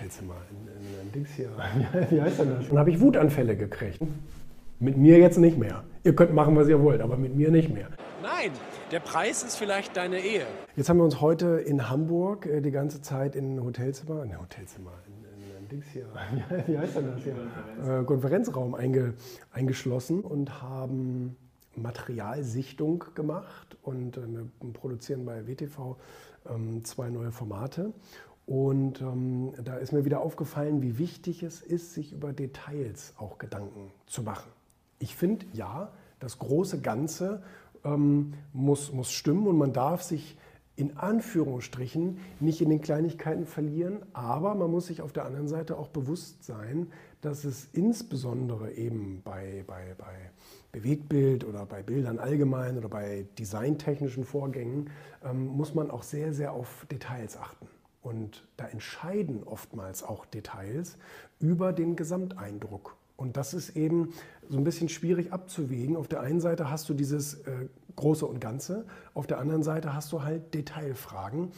Hotelzimmer, in, in, in Dings hier. Wie heißt denn das? Dann habe ich Wutanfälle gekriegt. Mit mir jetzt nicht mehr. Ihr könnt machen, was ihr wollt, aber mit mir nicht mehr. Nein, der Preis ist vielleicht deine Ehe. Jetzt haben wir uns heute in Hamburg äh, die ganze Zeit in Hotelzimmer, in Hotelzimmer, in, in, in Dings hier, wie heißt denn das hier? Konferenz. Äh, Konferenzraum einge, eingeschlossen und haben Materialsichtung gemacht und äh, wir produzieren bei WTV ähm, zwei neue Formate. Und ähm, da ist mir wieder aufgefallen, wie wichtig es ist, sich über Details auch Gedanken zu machen. Ich finde, ja, das große Ganze ähm, muss, muss stimmen und man darf sich in Anführungsstrichen nicht in den Kleinigkeiten verlieren, aber man muss sich auf der anderen Seite auch bewusst sein, dass es insbesondere eben bei, bei, bei Bewegtbild oder bei Bildern allgemein oder bei designtechnischen Vorgängen ähm, muss man auch sehr, sehr auf Details achten. Und da entscheiden oftmals auch Details über den Gesamteindruck. Und das ist eben so ein bisschen schwierig abzuwägen. Auf der einen Seite hast du dieses äh, Große und Ganze, auf der anderen Seite hast du halt Detailfragen,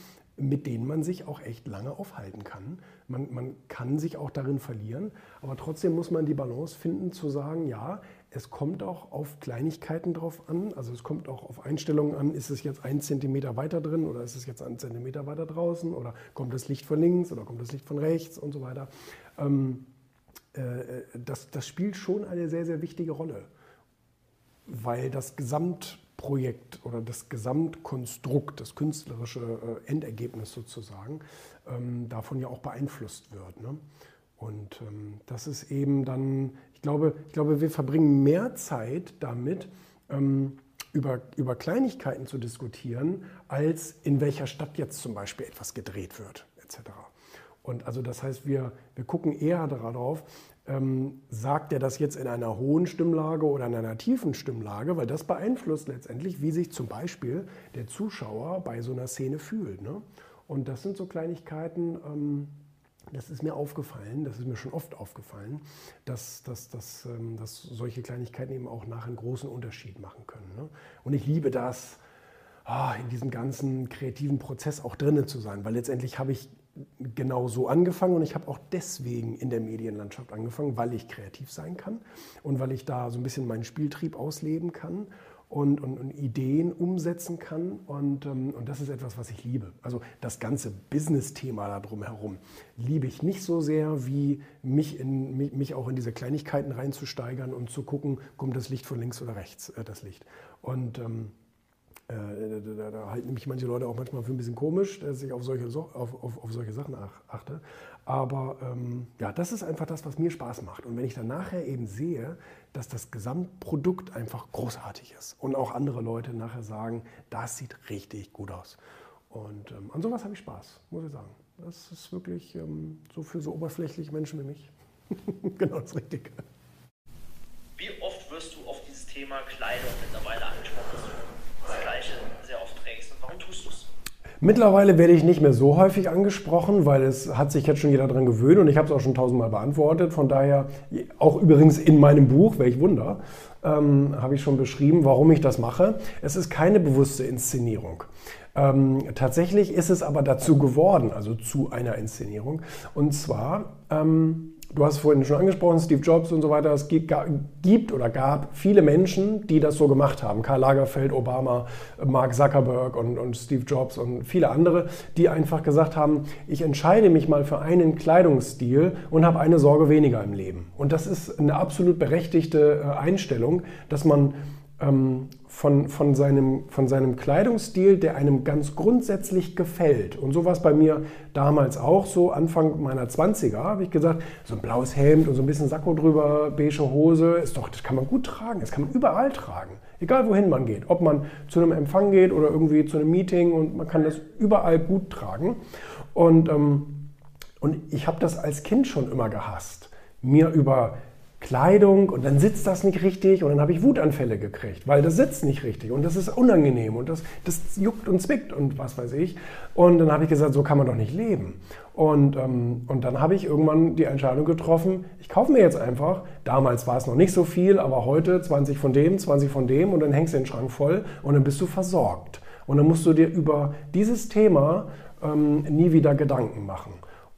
mit denen man sich auch echt lange aufhalten kann. Man, man kann sich auch darin verlieren, aber trotzdem muss man die Balance finden zu sagen, ja, es kommt auch auf Kleinigkeiten drauf an, also es kommt auch auf Einstellungen an, ist es jetzt ein Zentimeter weiter drin oder ist es jetzt ein Zentimeter weiter draußen oder kommt das Licht von links oder kommt das Licht von rechts und so weiter. Ähm, äh, das, das spielt schon eine sehr, sehr wichtige Rolle, weil das Gesamtprojekt oder das Gesamtkonstrukt, das künstlerische äh, Endergebnis sozusagen, ähm, davon ja auch beeinflusst wird. Ne? Und ähm, das ist eben dann, ich glaube, ich glaube, wir verbringen mehr Zeit damit, ähm, über, über Kleinigkeiten zu diskutieren, als in welcher Stadt jetzt zum Beispiel etwas gedreht wird, etc. Und also das heißt, wir, wir gucken eher darauf, ähm, sagt er das jetzt in einer hohen Stimmlage oder in einer tiefen Stimmlage, weil das beeinflusst letztendlich, wie sich zum Beispiel der Zuschauer bei so einer Szene fühlt. Ne? Und das sind so Kleinigkeiten, ähm, das ist mir aufgefallen, das ist mir schon oft aufgefallen, dass, dass, dass, ähm, dass solche Kleinigkeiten eben auch nachher einen großen Unterschied machen können. Ne? Und ich liebe das, ah, in diesem ganzen kreativen Prozess auch drinnen zu sein, weil letztendlich habe ich genau so angefangen und ich habe auch deswegen in der Medienlandschaft angefangen, weil ich kreativ sein kann und weil ich da so ein bisschen meinen Spieltrieb ausleben kann und, und, und Ideen umsetzen kann und, ähm, und das ist etwas, was ich liebe. Also das ganze Business-Thema da drumherum liebe ich nicht so sehr, wie mich, in, mich, mich auch in diese Kleinigkeiten reinzusteigern und zu gucken, kommt das Licht von links oder rechts, äh, das Licht. Und ähm, äh, da, da, halten mich manche Leute auch manchmal für ein bisschen komisch, dass ich auf solche, auf, auf, auf solche Sachen achte. Aber ähm, ja, das ist einfach das, was mir Spaß macht. Und wenn ich dann nachher eben sehe, dass das Gesamtprodukt einfach großartig ist und auch andere Leute nachher sagen, das sieht richtig gut aus. Und ähm, an sowas habe ich Spaß, muss ich sagen. Das ist wirklich ähm, so für so oberflächliche Menschen wie mich genau das Richtige. Wie oft wirst du auf dieses Thema Kleidung mittlerweile angesprochen? das Gleiche sehr oft trägst. Und warum tust du es? Mittlerweile werde ich nicht mehr so häufig angesprochen, weil es hat sich jetzt schon jeder daran gewöhnt und ich habe es auch schon tausendmal beantwortet. Von daher, auch übrigens in meinem Buch, welch Wunder, ähm, habe ich schon beschrieben, warum ich das mache. Es ist keine bewusste Inszenierung. Ähm, tatsächlich ist es aber dazu geworden, also zu einer Inszenierung. Und zwar ähm, Du hast vorhin schon angesprochen, Steve Jobs und so weiter. Es gibt oder gab viele Menschen, die das so gemacht haben. Karl Lagerfeld, Obama, Mark Zuckerberg und, und Steve Jobs und viele andere, die einfach gesagt haben, ich entscheide mich mal für einen Kleidungsstil und habe eine Sorge weniger im Leben. Und das ist eine absolut berechtigte äh, Einstellung, dass man ähm, von, von, seinem, von seinem Kleidungsstil, der einem ganz grundsätzlich gefällt. Und so war es bei mir damals auch so, Anfang meiner 20er, habe ich gesagt, so ein blaues Hemd und so ein bisschen Sakko drüber, beige Hose, ist doch, das kann man gut tragen, das kann man überall tragen. Egal wohin man geht, ob man zu einem Empfang geht oder irgendwie zu einem Meeting und man kann das überall gut tragen. Und, ähm, und ich habe das als Kind schon immer gehasst, mir über Kleidung und dann sitzt das nicht richtig und dann habe ich Wutanfälle gekriegt, weil das sitzt nicht richtig und das ist unangenehm und das, das juckt und zwickt und was weiß ich. Und dann habe ich gesagt, so kann man doch nicht leben. Und, ähm, und dann habe ich irgendwann die Entscheidung getroffen, ich kaufe mir jetzt einfach, damals war es noch nicht so viel, aber heute 20 von dem, 20 von dem und dann hängst du den Schrank voll und dann bist du versorgt. Und dann musst du dir über dieses Thema ähm, nie wieder Gedanken machen.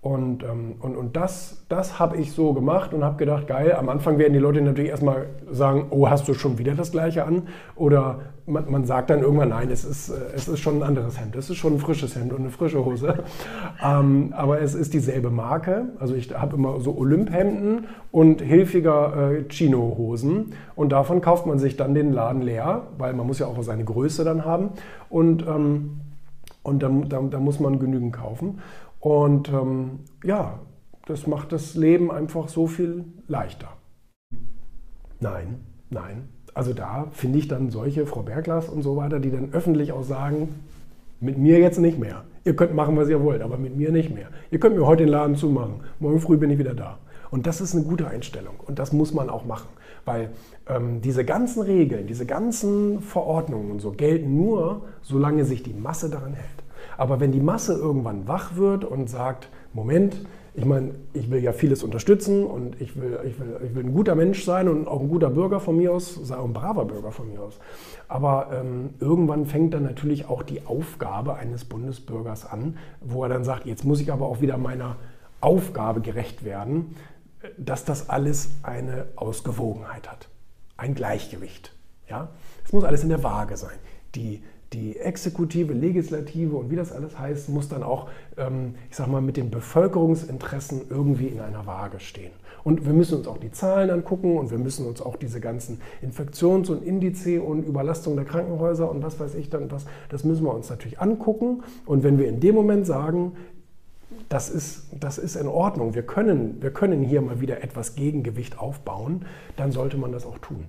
Und, ähm, und, und das, das habe ich so gemacht und habe gedacht, geil, am Anfang werden die Leute natürlich erstmal sagen, oh, hast du schon wieder das gleiche an? Oder man, man sagt dann irgendwann, nein, es ist, äh, es ist schon ein anderes Hemd, es ist schon ein frisches Hemd und eine frische Hose. ähm, aber es ist dieselbe Marke. Also ich habe immer so Olymphemden und hilfiger äh, Chino-Hosen. Und davon kauft man sich dann den Laden leer, weil man muss ja auch seine Größe dann haben. Und, ähm, und dann, dann, dann muss man genügend kaufen. Und ähm, ja, das macht das Leben einfach so viel leichter. Nein, nein. Also da finde ich dann solche Frau Berglas und so weiter, die dann öffentlich auch sagen, mit mir jetzt nicht mehr. Ihr könnt machen, was ihr wollt, aber mit mir nicht mehr. Ihr könnt mir heute den Laden zumachen. Morgen früh bin ich wieder da. Und das ist eine gute Einstellung. Und das muss man auch machen. Weil ähm, diese ganzen Regeln, diese ganzen Verordnungen und so gelten nur, solange sich die Masse daran hält. Aber wenn die Masse irgendwann wach wird und sagt, Moment, ich meine, ich will ja vieles unterstützen und ich will, ich, will, ich will ein guter Mensch sein und auch ein guter Bürger von mir aus, sei auch ein braver Bürger von mir aus. Aber ähm, irgendwann fängt dann natürlich auch die Aufgabe eines Bundesbürgers an, wo er dann sagt, jetzt muss ich aber auch wieder meiner Aufgabe gerecht werden, dass das alles eine Ausgewogenheit hat, ein Gleichgewicht. Ja? Es muss alles in der Waage sein. Die die Exekutive, Legislative und wie das alles heißt, muss dann auch, ähm, ich sag mal, mit den Bevölkerungsinteressen irgendwie in einer Waage stehen. Und wir müssen uns auch die Zahlen angucken und wir müssen uns auch diese ganzen Infektions- und Indize und Überlastung der Krankenhäuser und was weiß ich dann was, das müssen wir uns natürlich angucken. Und wenn wir in dem Moment sagen, das ist, das ist in Ordnung, wir können, wir können hier mal wieder etwas Gegengewicht aufbauen, dann sollte man das auch tun.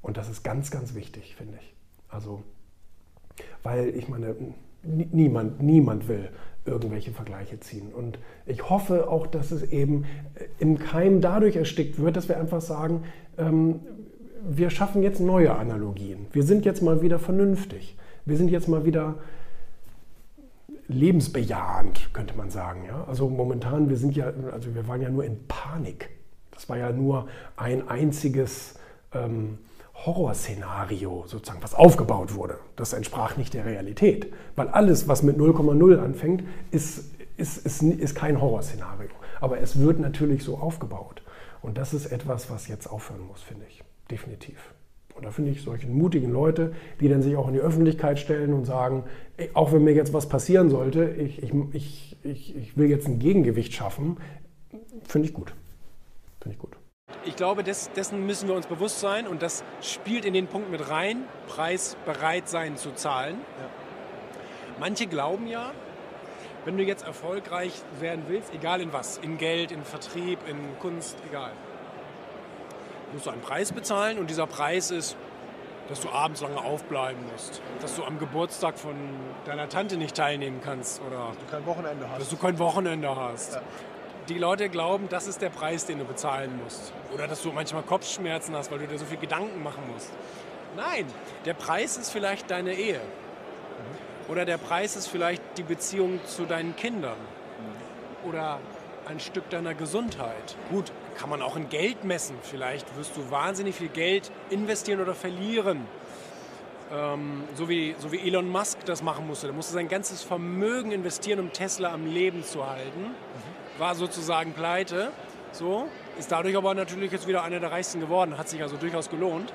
Und das ist ganz, ganz wichtig, finde ich. Also weil ich meine, niemand, niemand will irgendwelche Vergleiche ziehen. Und ich hoffe auch, dass es eben äh, im Keim dadurch erstickt wird, dass wir einfach sagen, ähm, wir schaffen jetzt neue Analogien. Wir sind jetzt mal wieder vernünftig. Wir sind jetzt mal wieder lebensbejahend, könnte man sagen. Ja? Also momentan, wir sind ja, also wir waren ja nur in Panik. Das war ja nur ein einziges ähm, Horrorszenario sozusagen, was aufgebaut wurde. Das entsprach nicht der Realität. Weil alles, was mit 0,0 anfängt, ist, ist, ist, ist kein Horrorszenario. Aber es wird natürlich so aufgebaut. Und das ist etwas, was jetzt aufhören muss, finde ich. Definitiv. Und da finde ich solche mutigen Leute, die dann sich auch in die Öffentlichkeit stellen und sagen, ey, auch wenn mir jetzt was passieren sollte, ich, ich, ich, ich, ich will jetzt ein Gegengewicht schaffen, finde ich gut. Finde ich gut. Ich glaube, des, dessen müssen wir uns bewusst sein und das spielt in den Punkt mit rein, Preis bereit sein zu zahlen. Ja. Manche glauben ja, wenn du jetzt erfolgreich werden willst, egal in was, in Geld, in Vertrieb, in Kunst, egal, musst du einen Preis bezahlen und dieser Preis ist, dass du abends lange aufbleiben musst, dass du am Geburtstag von deiner Tante nicht teilnehmen kannst oder dass du kein Wochenende hast. Dass du kein Wochenende hast. Ja die Leute glauben, das ist der Preis, den du bezahlen musst. Oder dass du manchmal Kopfschmerzen hast, weil du dir so viel Gedanken machen musst. Nein, der Preis ist vielleicht deine Ehe. Oder der Preis ist vielleicht die Beziehung zu deinen Kindern. Oder ein Stück deiner Gesundheit. Gut, kann man auch in Geld messen. Vielleicht wirst du wahnsinnig viel Geld investieren oder verlieren. Ähm, so, wie, so wie Elon Musk das machen musste. Der musste sein ganzes Vermögen investieren, um Tesla am Leben zu halten. Mhm war sozusagen pleite. So, ist dadurch aber natürlich jetzt wieder einer der reichsten geworden, hat sich also durchaus gelohnt.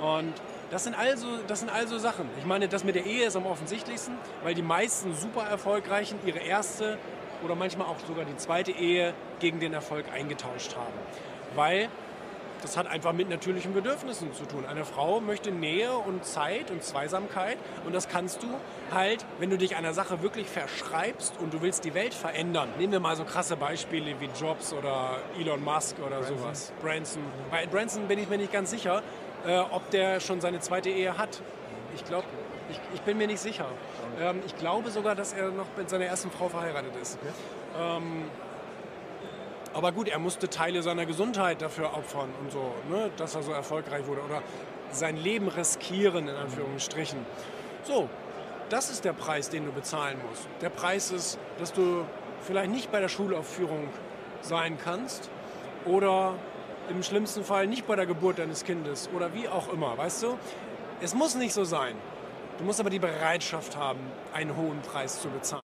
Und das sind also, das sind also Sachen. Ich meine, das mit der Ehe ist am offensichtlichsten, weil die meisten super erfolgreichen ihre erste oder manchmal auch sogar die zweite Ehe gegen den Erfolg eingetauscht haben. Weil das hat einfach mit natürlichen Bedürfnissen zu tun. Eine Frau möchte Nähe und Zeit und Zweisamkeit und das kannst du halt, wenn du dich einer Sache wirklich verschreibst und du willst die Welt verändern. Nehmen wir mal so krasse Beispiele wie Jobs oder Elon Musk oder Branson. sowas. Branson. Bei Branson bin ich mir nicht ganz sicher, äh, ob der schon seine zweite Ehe hat. Ich glaube, ich, ich, bin mir nicht sicher. Ähm, ich glaube sogar, dass er noch mit seiner ersten Frau verheiratet ist. Ähm, aber gut, er musste Teile seiner Gesundheit dafür opfern und so, ne, dass er so erfolgreich wurde. Oder sein Leben riskieren, in Anführungsstrichen. So, das ist der Preis, den du bezahlen musst. Der Preis ist, dass du vielleicht nicht bei der Schulaufführung sein kannst oder im schlimmsten Fall nicht bei der Geburt deines Kindes oder wie auch immer, weißt du? Es muss nicht so sein. Du musst aber die Bereitschaft haben, einen hohen Preis zu bezahlen.